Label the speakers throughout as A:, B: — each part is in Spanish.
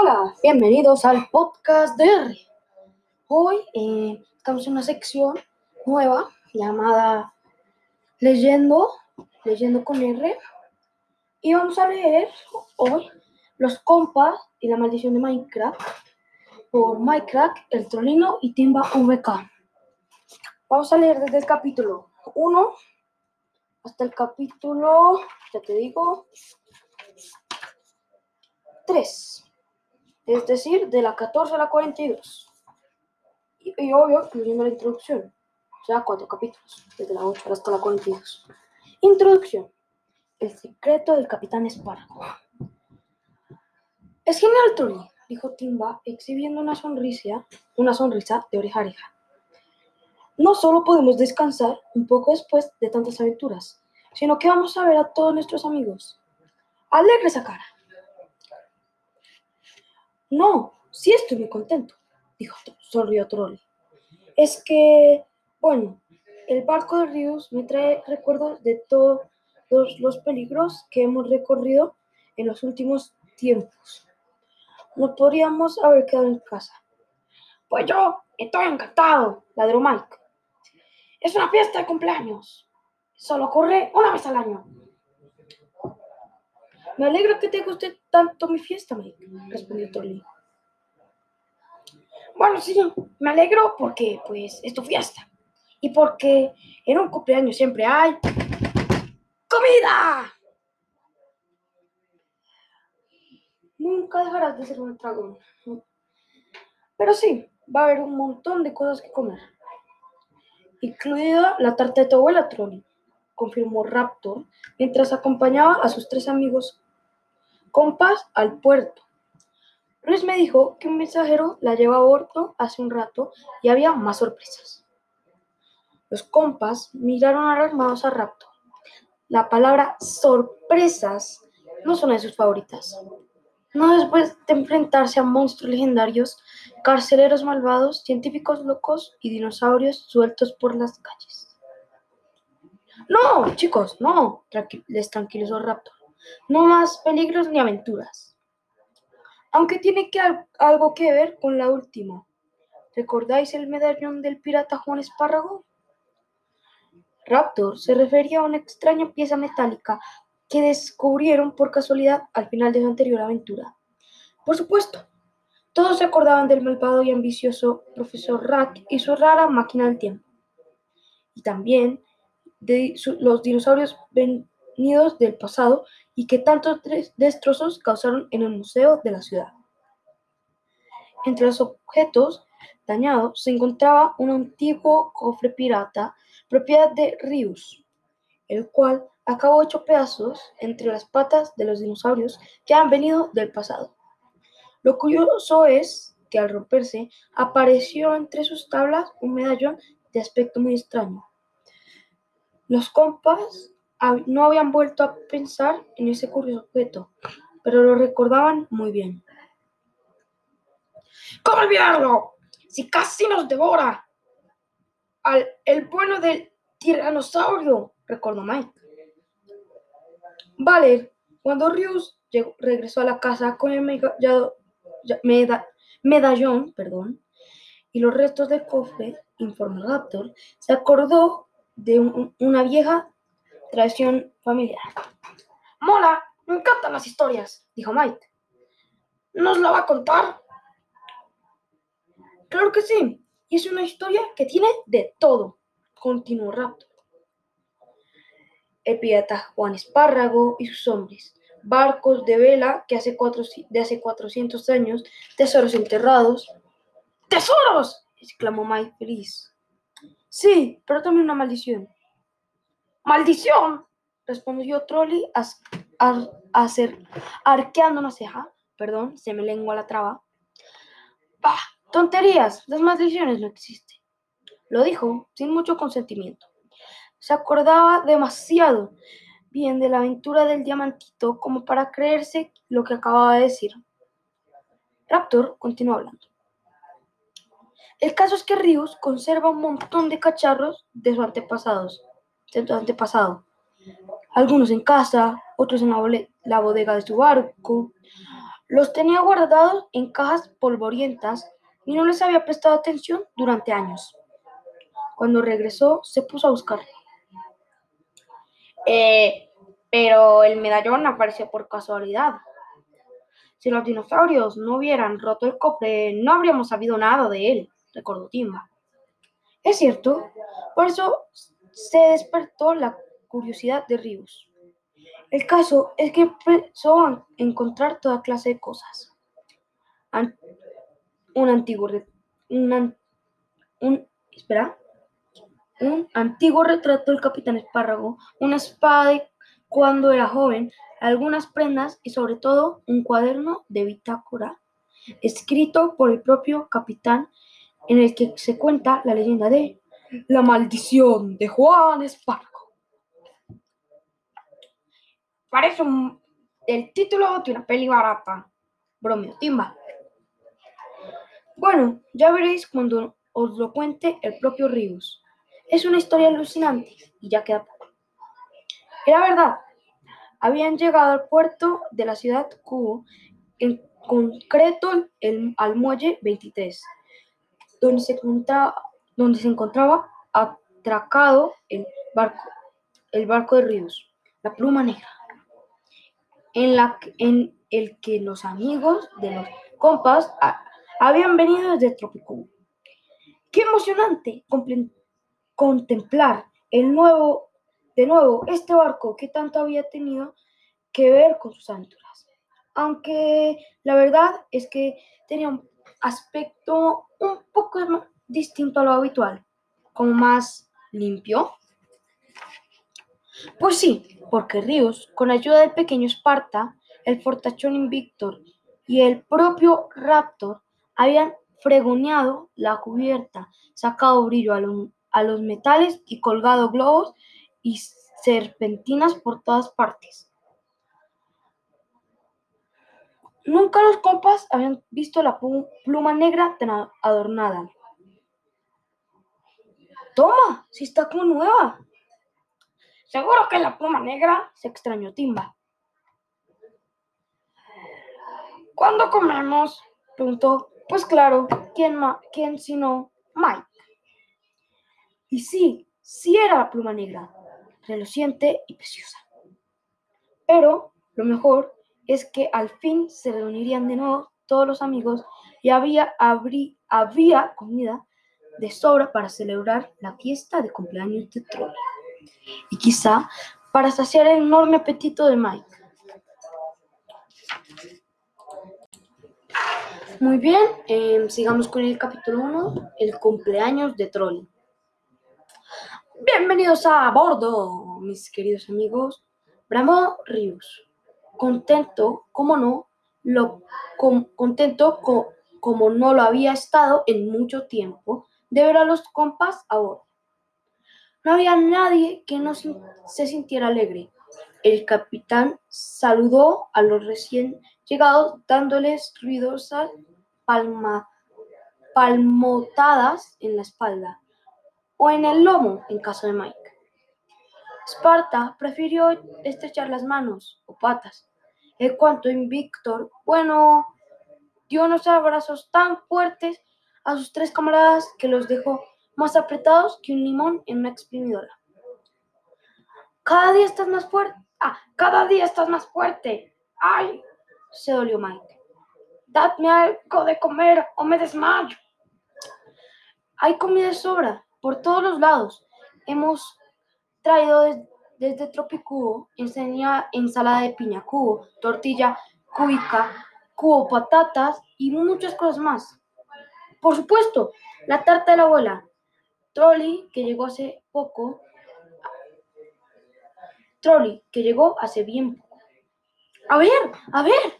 A: Hola, bienvenidos al podcast de R. Hoy eh, estamos en una sección nueva llamada Leyendo, Leyendo con R. Y vamos a leer hoy Los compas y la maldición de Minecraft por Minecraft, El Trolino y Timba VK. Vamos a leer desde el capítulo 1 hasta el capítulo, ya te digo, 3 es decir, de la 14 a la 42. Y, obvio, incluyendo la introducción, o sea, cuatro capítulos, desde la 8 hasta la 42. Introducción. El secreto del Capitán Espárrago. Es genial, Tony, dijo Timba, exhibiendo una sonrisa, una sonrisa de oreja a oreja. No solo podemos descansar un poco después de tantas aventuras, sino que vamos a ver a todos nuestros amigos. Alegre esa cara. No, sí estoy muy contento, dijo, sonrió Troll. Es que, bueno, el barco de ríos me trae recuerdos de todos los peligros que hemos recorrido en los últimos tiempos. No podríamos haber quedado en casa. Pues yo estoy encantado, ladró Mike. Es una fiesta de cumpleaños. Solo ocurre una vez al año. Me alegro que te guste tanto mi fiesta, Mike, respondió Tolly. Bueno, sí, me alegro porque, pues, es tu fiesta. Y porque en un cumpleaños siempre hay comida. Nunca dejarás de ser un dragón. Pero sí, va a haber un montón de cosas que comer. Incluida la tarta de tu abuela, Trolli, confirmó Raptor mientras acompañaba a sus tres amigos compas al puerto. Luis me dijo que un mensajero la llevó a bordo hace un rato y había más sorpresas. Los compas miraron alarmados a Raptor. La palabra sorpresas no son de sus favoritas. No después de enfrentarse a monstruos legendarios, carceleros malvados, científicos locos y dinosaurios sueltos por las calles. No, chicos, no, les tranquilizó Raptor. No más peligros ni aventuras. Aunque tiene que, algo que ver con la última. ¿Recordáis el medallón del pirata Juan Espárrago? Raptor se refería a una extraña pieza metálica que descubrieron por casualidad al final de su anterior aventura. Por supuesto, todos se acordaban del malvado y ambicioso profesor Rack y su rara máquina del tiempo. Y también de los dinosaurios venidos del pasado y que tantos destrozos causaron en el museo de la ciudad. Entre los objetos dañados se encontraba un antiguo cofre pirata propiedad de Rius, el cual acabó hecho pedazos entre las patas de los dinosaurios que han venido del pasado. Lo curioso es que al romperse apareció entre sus tablas un medallón de aspecto muy extraño. Los compas no habían vuelto a pensar en ese curioso objeto, pero lo recordaban muy bien. ¿Cómo olvidarlo? Si casi nos devora. Al, el bueno del tiranosaurio, recordó Mike. Vale, cuando Rius regresó a la casa con el medallón perdón, y los restos del cofre, informó Raptor, se acordó de una vieja Tradición familiar. Mola, me encantan las historias, dijo Mike. ¿Nos la va a contar? Claro que sí. Y es una historia que tiene de todo, continuó Raptor. El Juan Espárrago y sus hombres, barcos de vela que hace cuatro, de hace 400 años, tesoros enterrados. ¡Tesoros! exclamó Mike feliz. Sí, pero también una maldición. ¡Maldición! respondió Trolli arqueando una ceja. Perdón, se me lengua la traba. ¡Bah! Tonterías, las maldiciones no existen. Lo dijo sin mucho consentimiento. Se acordaba demasiado bien de la aventura del diamantito como para creerse lo que acababa de decir. Raptor continuó hablando. El caso es que Rius conserva un montón de cacharros de sus antepasados de antepasado. Algunos en casa, otros en la, bodega de su barco. Los tenía guardados en cajas polvorientas y no les había prestado atención durante años. Cuando regresó, se puso a buscar.
B: Eh, pero el medallón apareció por casualidad.
A: Si los dinosaurios no hubieran roto el cofre, no habríamos sabido nada de él, recordó Timba. Es cierto, por eso se despertó la curiosidad de Rius. El caso es que empezó a encontrar toda clase de cosas. un antiguo un, espera, un antiguo retrato del capitán Espárrago, una espada cuando era joven, algunas prendas y sobre todo un cuaderno de bitácora escrito por el propio capitán en el que se cuenta la leyenda de la maldición de Juan Espargo.
B: Parece el título de una peli barata. Bromeo Timba.
A: Bueno, ya veréis cuando os lo cuente el propio Ríos. Es una historia alucinante y ya queda poco. Era verdad, habían llegado al puerto de la ciudad Cubo, en concreto el, al muelle 23 donde se encontraba, donde se encontraba atracado el barco, el barco de Ríos, la pluma negra, en, la, en el que los amigos de los compas habían venido desde Trópico. Qué emocionante contemplar el nuevo, de nuevo este barco que tanto había tenido que ver con sus aventuras. Aunque la verdad es que tenía un aspecto un poco distinto a lo habitual, como más limpio. Pues sí, porque Ríos, con ayuda del pequeño Esparta, el fortachón Invictor y el propio Raptor, habían fregoneado la cubierta, sacado brillo a, los metales y colgado globos y serpentinas por todas partes. Nunca los compas habían visto la pluma negra tan adornada. Toma, si está como nueva.
B: Seguro que es la pluma negra,
A: se extrañó Timba.
B: ¿Cuándo comemos?
A: preguntó. Pues claro, ¿quién, quién sino Mike? Y sí, sí era la pluma negra, reluciente y preciosa. Pero lo mejor es que al fin se reunirían de nuevo todos los amigos y había, había comida de sobra para celebrar la fiesta de cumpleaños de Troy. Y quizá para saciar el enorme apetito de Mike. Muy bien, em, sigamos con el capítulo 1, el cumpleaños de Troll. Bienvenidos a bordo, mis queridos amigos. Bravo Rius contento, no, lo contento como no lo había estado en mucho tiempo de ver a los compas ahora. No había nadie que no se sintiera alegre. El capitán saludó a los recién llegados dándoles ruidosas palma, palmotadas en la espalda o en el lomo en caso de Mike. Esparta prefirió estrechar las manos o patas. En cuanto a Invictor, bueno, dio unos abrazos tan fuertes a sus tres camaradas que los dejó más apretados que un limón en una exprimidora. Cada día estás más fuerte. Ah, cada día estás más fuerte. Ay, se dolió Mike. Dadme algo de comer o me desmayo. Hay comida de sobra por todos los lados. Hemos traído desde Tropicubo, ensalada de piña cubo, tortilla cubica, cubo patatas y muchas cosas más. Por supuesto, la tarta de la abuela. Trolli, que llegó hace poco. Trolli, que llegó hace bien poco. A ver, a ver.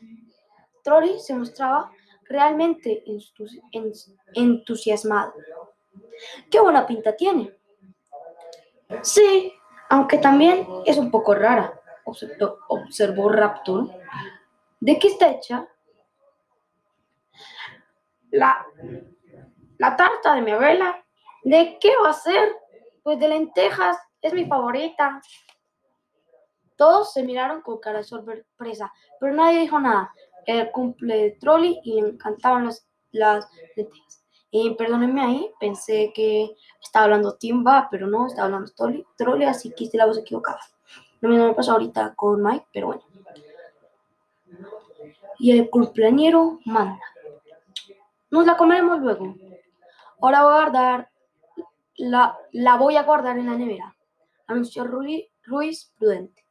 A: Trolli se mostraba realmente entusiasmado. ¡Qué buena pinta tiene! Sí, aunque también es un poco rara, observó Raptor. ¿De qué está hecha?
B: La, la tarta de mi abuela. ¿De qué va a ser? Pues de lentejas, es mi favorita.
A: Todos se miraron con cara de sorpresa, pero nadie dijo nada.
B: el cumple de Trolli y le encantaban las, las lentejas. Y perdónenme ahí, pensé que estaba hablando Timba, pero no, estaba hablando Trolli, Trolli así que hice la voz equivocada. Lo mismo me pasó ahorita con Mike, pero bueno. Y el cumpleañero manda. Nos la comeremos luego. Ahora voy a guardar, la, la voy a guardar en la nevera, anunció Ruiz prudente.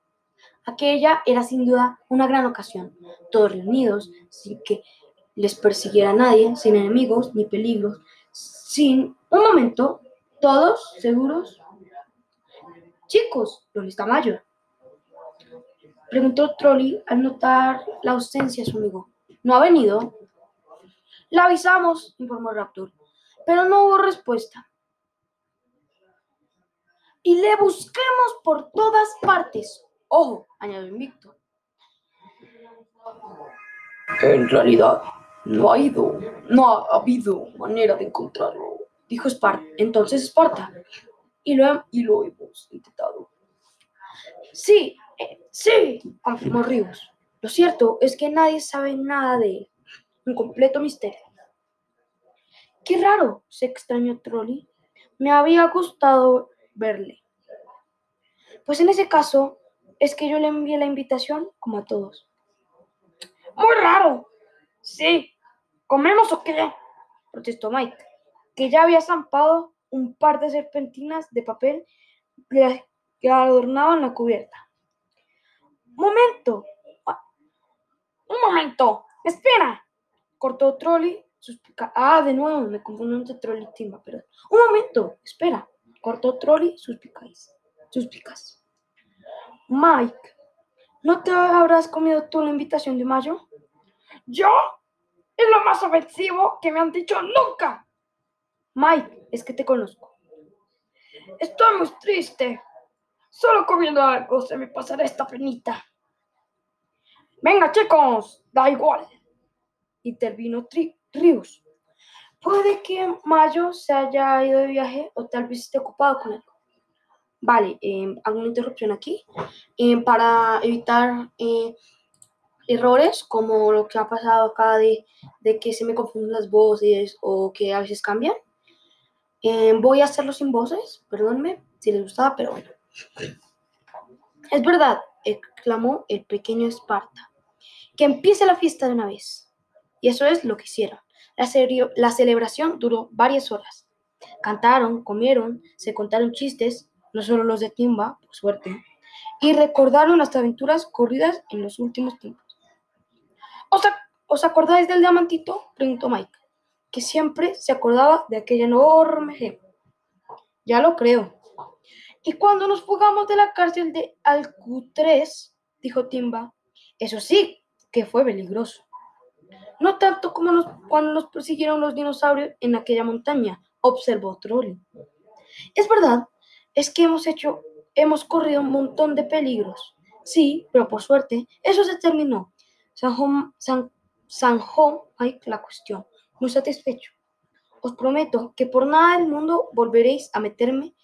B: Aquella era sin duda una gran ocasión, todos reunidos, sin que les persiguiera nadie, sin enemigos ni peligros, sin un momento, todos seguros. Chicos, ¿dónde está Mayor? Preguntó Trolli al notar la ausencia de su amigo. ¿No ha venido? La avisamos, informó Raptor, pero no hubo respuesta. Y le busquemos por todas partes. Ojo, añadió Invicto. En realidad, no ha ido, no ha habido manera de encontrarlo, dijo Sparta. Entonces Esparta. Y lo, y lo hemos intentado. Sí, eh, sí, confirmó Ríos. Lo cierto es que nadie sabe nada de él. Un completo misterio. Qué raro, se extrañó Trolli. Me había gustado verle. Pues en ese caso, es que yo le envié la invitación como a todos. Muy raro. Sí. ¿Comemos o qué? Protestó Mike, que ya había zampado un par de serpentinas de papel que adornaban la cubierta. ¡Momento! ¡Un momento! ¡Espera! Cortó Trolli suspicaz. Ah, de nuevo, me confundo entre Trolli y Timba, pero. ¡Un momento! Espera. Cortó Trolli suspicaz. Suspicaz. Mike, ¿no te habrás comido tú la invitación de Mayo? ¿Yo? Es lo más ofensivo que me han dicho nunca. Mike, es que te conozco. Estoy muy triste. Solo comiendo algo se me pasará esta penita. Venga, chicos, da igual. Intervino Rius. Puede que Mayo se haya ido de viaje o tal vez esté ocupado con algo. Vale, eh, hago una interrupción aquí em, para evitar eh, errores como lo que ha pasado acá de, que se me confunden las voces o que a veces cambian. Em, voy a hacerlo sin voces, perdónme si les gustaba, pero bueno. Es verdad, exclamó el pequeño Esparta. Que empiece la fiesta de una vez. Y eso es lo que hicieron. La, celebración duró varias horas. Cantaron, comieron, se contaron chistes, no solo los de Timba, por suerte, y recordaron las aventuras corridas en los últimos tiempos. ¿Os, acordáis del diamantito? preguntó Mike, que siempre se acordaba de aquella enorme gema. Ya lo creo. Y cuando nos fugamos de la cárcel de Alcutrés, dijo Timba, eso sí que fue peligroso. No tanto como cuando nos persiguieron los dinosaurios en aquella montaña, observó Trolli. Es verdad, es que hemos hecho, hemos corrido un montón de peligros. Sí, pero por suerte, eso se terminó. Zanjó ay, la cuestión, muy satisfecho. Os prometo que por nada del mundo volveréis a meterme,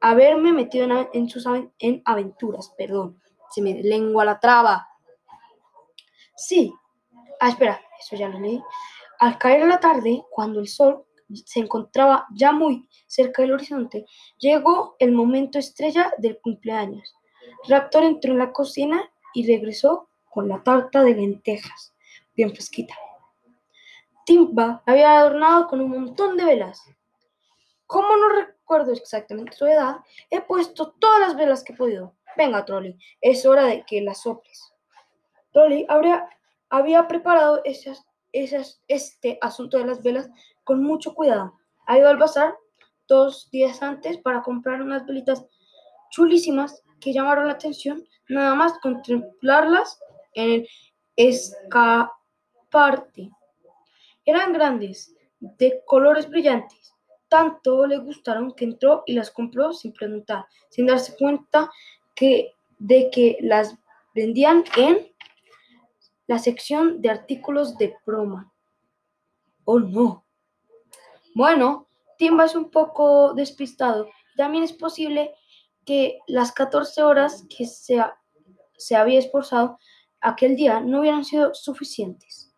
B: a verme metido en, en aventuras. Perdón, se me lengua la traba. Sí. Ah, espera, eso ya lo leí. Al caer la tarde, cuando el sol se encontraba ya muy cerca del horizonte, llegó el momento estrella del cumpleaños. Raptor entró en la cocina y regresó con la tarta de lentejas, bien fresquita. Timba había adornado con un montón de velas. Como no recuerdo exactamente su edad, he puesto todas las velas que he podido. Venga, Trolli, es hora de que las soples. Trolli habría, había preparado esas, esas, este asunto de las velas con mucho cuidado. Ha ido al bazar dos días antes para comprar unas velitas chulísimas que llamaron la atención, nada más contemplarlas en el escaparte. Eran grandes, de colores brillantes. Tanto le gustaron que entró y las compró sin preguntar, sin darse cuenta de que las vendían en la sección de artículos de broma. Oh no, bueno, Timba es un poco despistado. También es posible que las 14 horas que se, se había esforzado
A: aquel día no hubieran sido suficientes.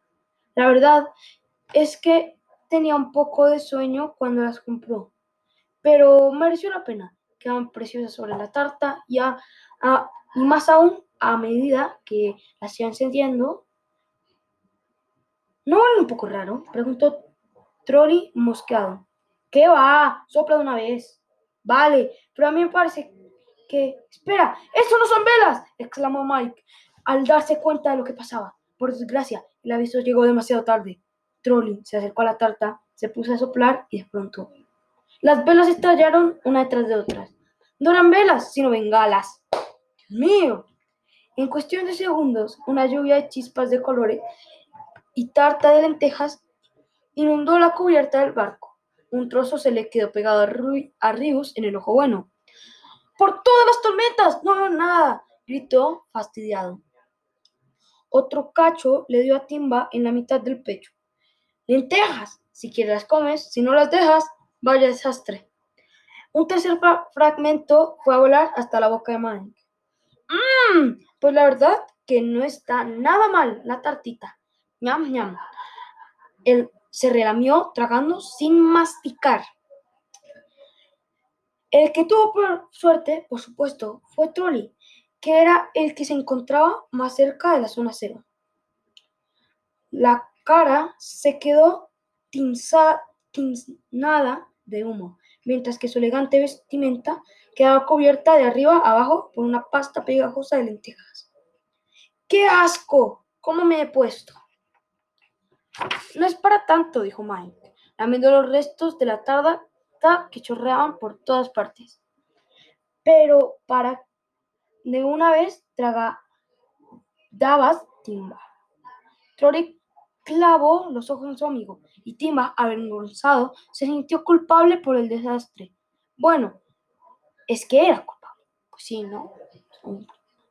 A: La verdad es que tenía un poco de sueño cuando las compró, pero mereció la pena. Quedaban preciosas sobre la tarta y, y más aún a medida que las iba encendiendo. ¿No vale un poco raro? Preguntó Trolli mosqueado. ¿Qué va? Sopla de una vez. Vale, pero a mí me parece que... Espera, eso no son velas, exclamó Mike al darse cuenta de lo que pasaba. Por desgracia, el aviso llegó demasiado tarde. Trolli se acercó a la tarta, se puso a soplar y de pronto las velas estallaron una detrás de otras. No eran velas, sino bengalas. ¡Dios mío! En cuestión de segundos, una lluvia de chispas de colores y tarta de lentejas inundó la cubierta del barco. Un trozo se le quedó pegado a, Rius en el ojo bueno. ¡Por todas las tormentas! No veo nada, gritó fastidiado. Otro cacho le dio a Timba en la mitad del pecho. Lentejas, si quieres las comes, si no las dejas, vaya desastre. Un tercer fragmento fue a volar hasta la boca de Mike. Mmm, pues la verdad que no está nada mal la tartita. Ñam, ñam. Él se relamió tragando sin masticar. El que tuvo por suerte, por supuesto, fue Trolli, que era el que se encontraba más cerca de la zona cero. La cara se quedó tiznada de humo, mientras que su elegante vestimenta quedaba cubierta de arriba a abajo por una pasta pegajosa de lentejas. ¡Qué asco! ¿Cómo me he puesto? No es para tanto, dijo Mike, lamiendo los restos de la tarda que chorreaban por todas partes. Pero para de una vez traga dabas Timba. Clavó los ojos en su amigo y Timba, avergonzado, se sintió culpable por el desastre. Bueno, es que era culpable. Pues sí, ¿no?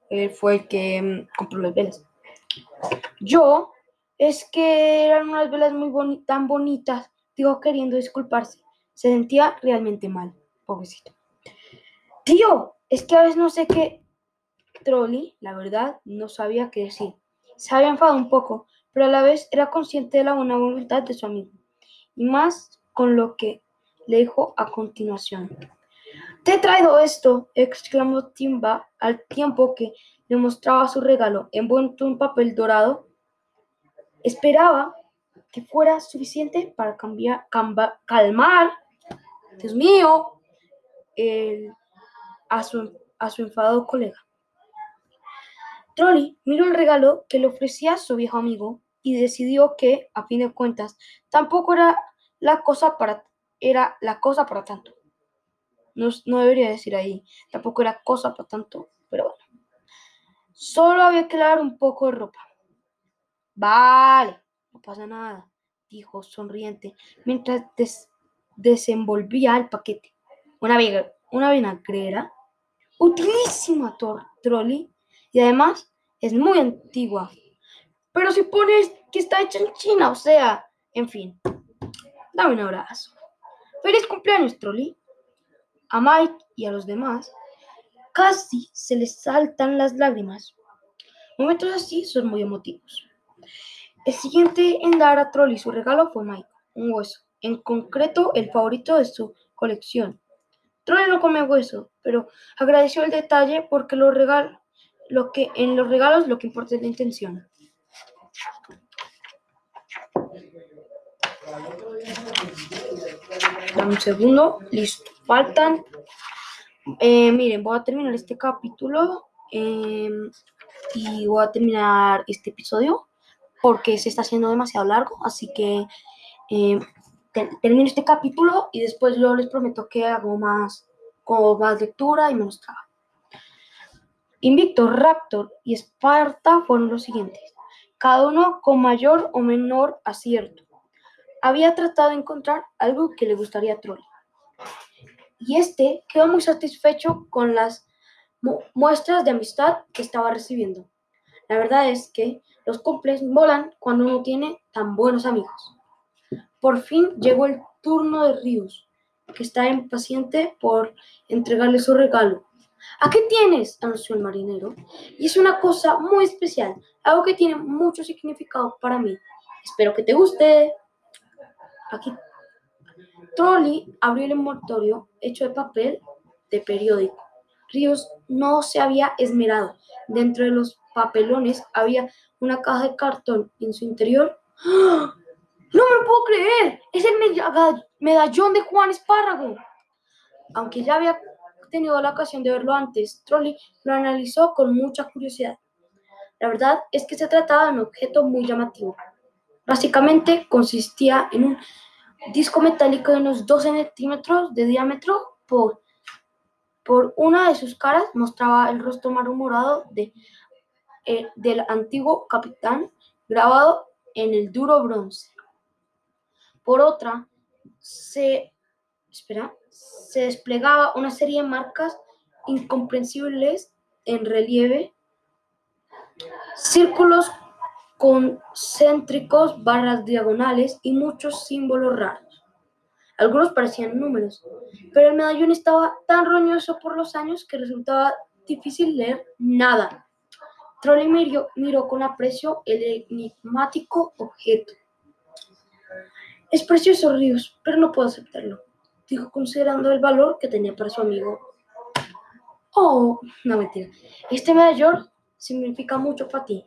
A: Él fue el que mm, compró las velas. Yo, es que eran unas velas muy tan bonitas, dijo queriendo disculparse. Se sentía realmente mal, pobrecito. Tío, es que a veces no sé qué. Trolli, la verdad, no sabía qué decir. Se había enfadado un poco, pero a la vez era consciente de la buena voluntad de su amigo. Y más con lo que le dijo a continuación. Te he traído esto, exclamó Timba al tiempo que le mostraba su regalo envuelto en papel dorado. Esperaba que fuera suficiente para calmar, Dios mío, a, su, a su enfadado colega. Trolli miró el regalo que le ofrecía su viejo amigo y decidió que, a fin de cuentas, tampoco era la cosa para, era para tanto. No, debería decir ahí, tampoco era cosa para tanto, pero bueno. Solo había que lavar un poco de ropa. Vale, no pasa nada, dijo sonriente, mientras desenvolvía el paquete. Una, una vinagrera, utilísima, Trolli, y además es muy antigua. Pero si pones que está hecha en China, o sea, en fin, dame un abrazo. Feliz cumpleaños, Trolli a Mike y a los demás, casi se les saltan las lágrimas. Momentos así son muy emotivos. El siguiente en dar a Trolli su regalo fue Mike, un hueso, en concreto el favorito de su colección. Trolli no come hueso, pero agradeció el detalle porque lo lo que, en los regalos lo que importa es la intención. Dame un segundo, listo. Faltan, eh, miren, voy a terminar este capítulo em, y voy a terminar este episodio porque se está haciendo demasiado largo, así que em, termino este capítulo y después yo les prometo que hago más, con más lectura y menos trabajo. Invicto, Raptor y Esparta fueron los siguientes, cada uno con mayor o menor acierto. Había tratado de encontrar algo que le gustaría a Troy y este quedó muy satisfecho con las muestras de amistad que estaba recibiendo. La verdad es que los cumples volan cuando uno tiene tan buenos amigos. Por fin llegó el turno de Rius, que está impaciente por entregarle su regalo. ¿A qué tienes? anunció el marinero. Y es una cosa muy especial, algo que tiene mucho significado para mí. Espero que te guste. Aquí. Trolli abrió el envoltorio hecho de papel de periódico. Ríos no se había esmerado. Dentro de los papelones había una caja de cartón en su interior. ¡Ah! ¡No me lo puedo creer! ¡Es el medallón de Juan Espárrago! Aunque ya había tenido la ocasión de verlo antes, Trolli lo analizó con mucha curiosidad. La verdad es que se trataba de un objeto muy llamativo. Básicamente consistía en un disco metálico de unos 12 centímetros de diámetro por, por una de sus caras mostraba el rostro malhumorado de, eh, del antiguo capitán grabado en el duro bronce. Por otra, se, espera, se desplegaba una serie de marcas incomprensibles en relieve, círculos concéntricos, barras diagonales y muchos símbolos raros. Algunos parecían números, pero el medallón estaba tan roñoso por los años que resultaba difícil leer nada. Trolley miró, miró con aprecio el enigmático objeto. Es precioso, Ríos, pero no puedo aceptarlo, dijo considerando el valor que tenía para su amigo. Oh, no mentira. Este medallón significa mucho para ti.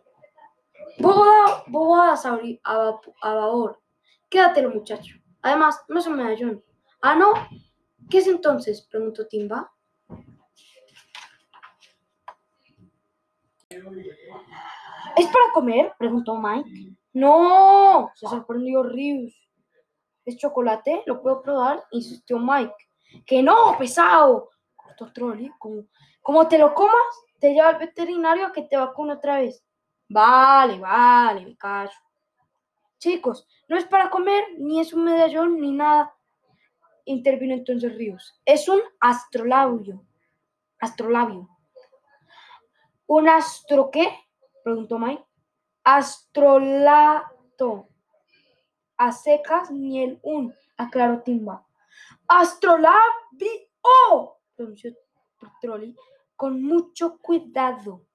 A: Bobadas a, a, a babor. Quédatelo, muchacho. Además, no es un medallón. Ah, no. ¿Qué es entonces? preguntó Timba. ¿Es para comer? preguntó Mike. No, se sorprendió Rius. ¿Es chocolate? ¿Lo puedo probar? insistió Mike. Que no, pesado. Cortó Trolli. Como, como te lo comas, te lleva al veterinario a que te vacune otra vez. Vale, vale, me callo. Chicos, no es para comer, ni es un medallón, ni nada. Intervino entonces Ríos. Es un astrolabio. Astrolabio. ¿Un astro qué? Preguntó Mike. Astrolato. A secas ni el un, aclaró Timba. Astrolabio, pronunció Trolli con mucho cuidado.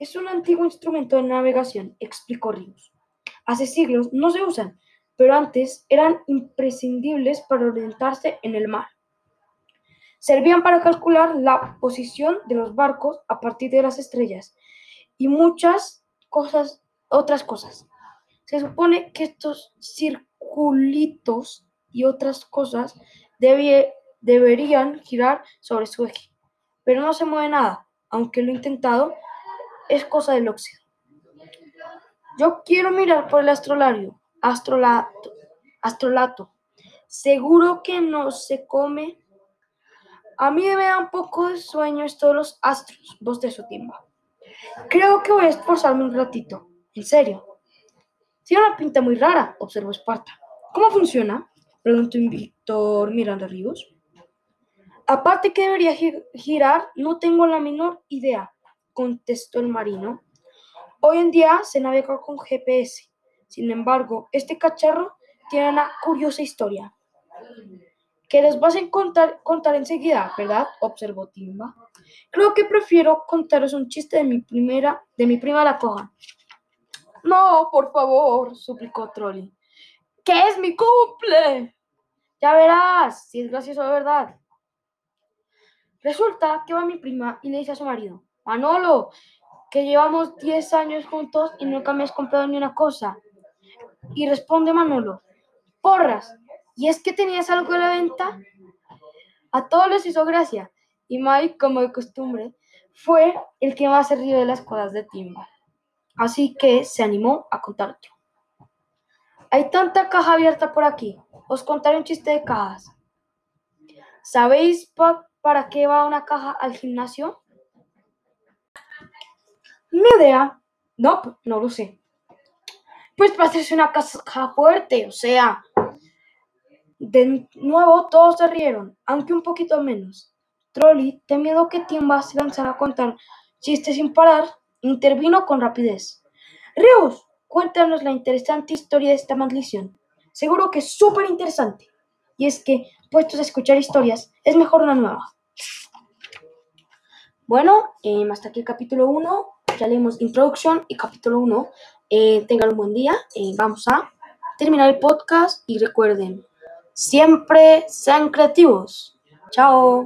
A: Es un antiguo instrumento de navegación, explicó Ríos. Hace siglos no se usan, pero antes eran imprescindibles para orientarse en el mar. Servían para calcular la posición de los barcos a partir de las estrellas y muchas cosas, otras cosas. Se supone que estos circulitos y otras cosas deberían girar sobre su eje, pero no se mueve nada, aunque lo he intentado es cosa del óxido. Yo quiero mirar por el astrolario, astrolato, astrolato. Seguro que no se come. A mí me da un poco de sueño de los astros, su timba. Creo que voy a esforzarme un ratito. En serio. Tiene una pinta muy rara, observó Esparta. ¿Cómo funciona? Preguntó Víctor mirando Ríos. Aparte que debería girar, no tengo la menor idea contestó el marino. Hoy en día se navega con GPS. Sin embargo, este cacharro tiene una curiosa historia. Que les vas a contar, contar enseguida, ¿verdad? observó Timba. Creo que prefiero contaros un chiste de mi primera, de mi prima la coja. No, por favor, suplicó Trolli. ¡Que es mi cumple! Ya verás, si es gracioso de verdad. Resulta que va mi prima y le dice a su marido, Manolo, que llevamos 10 años juntos y nunca me has comprado ni una cosa. Y responde Manolo, porras, ¿y es que tenías algo de la venta? A todos les hizo gracia, y Mike, como de costumbre, fue el que más se rió de las cosas de Timba. Así que se animó a contar. Hay tanta caja abierta por aquí. Os contaré un chiste de cajas. ¿Sabéis para qué va una caja al gimnasio? Mi idea, no, no lo sé. Pues para hacerse una caja fuerte, o sea. De nuevo todos se rieron, aunque un poquito menos. Trolli, temiendo que Timba se lanzara a contar chistes sin parar, intervino con rapidez. Rios, cuéntanos la interesante historia de esta maldición. Seguro que es súper interesante. Y es que, puestos a escuchar historias, es mejor una nueva. Bueno, eh, hasta aquí el capítulo 1. Ya leímos introducción y capítulo 1. Eh, tengan un buen día. Eh, vamos a terminar el podcast y recuerden, siempre sean creativos. Chao.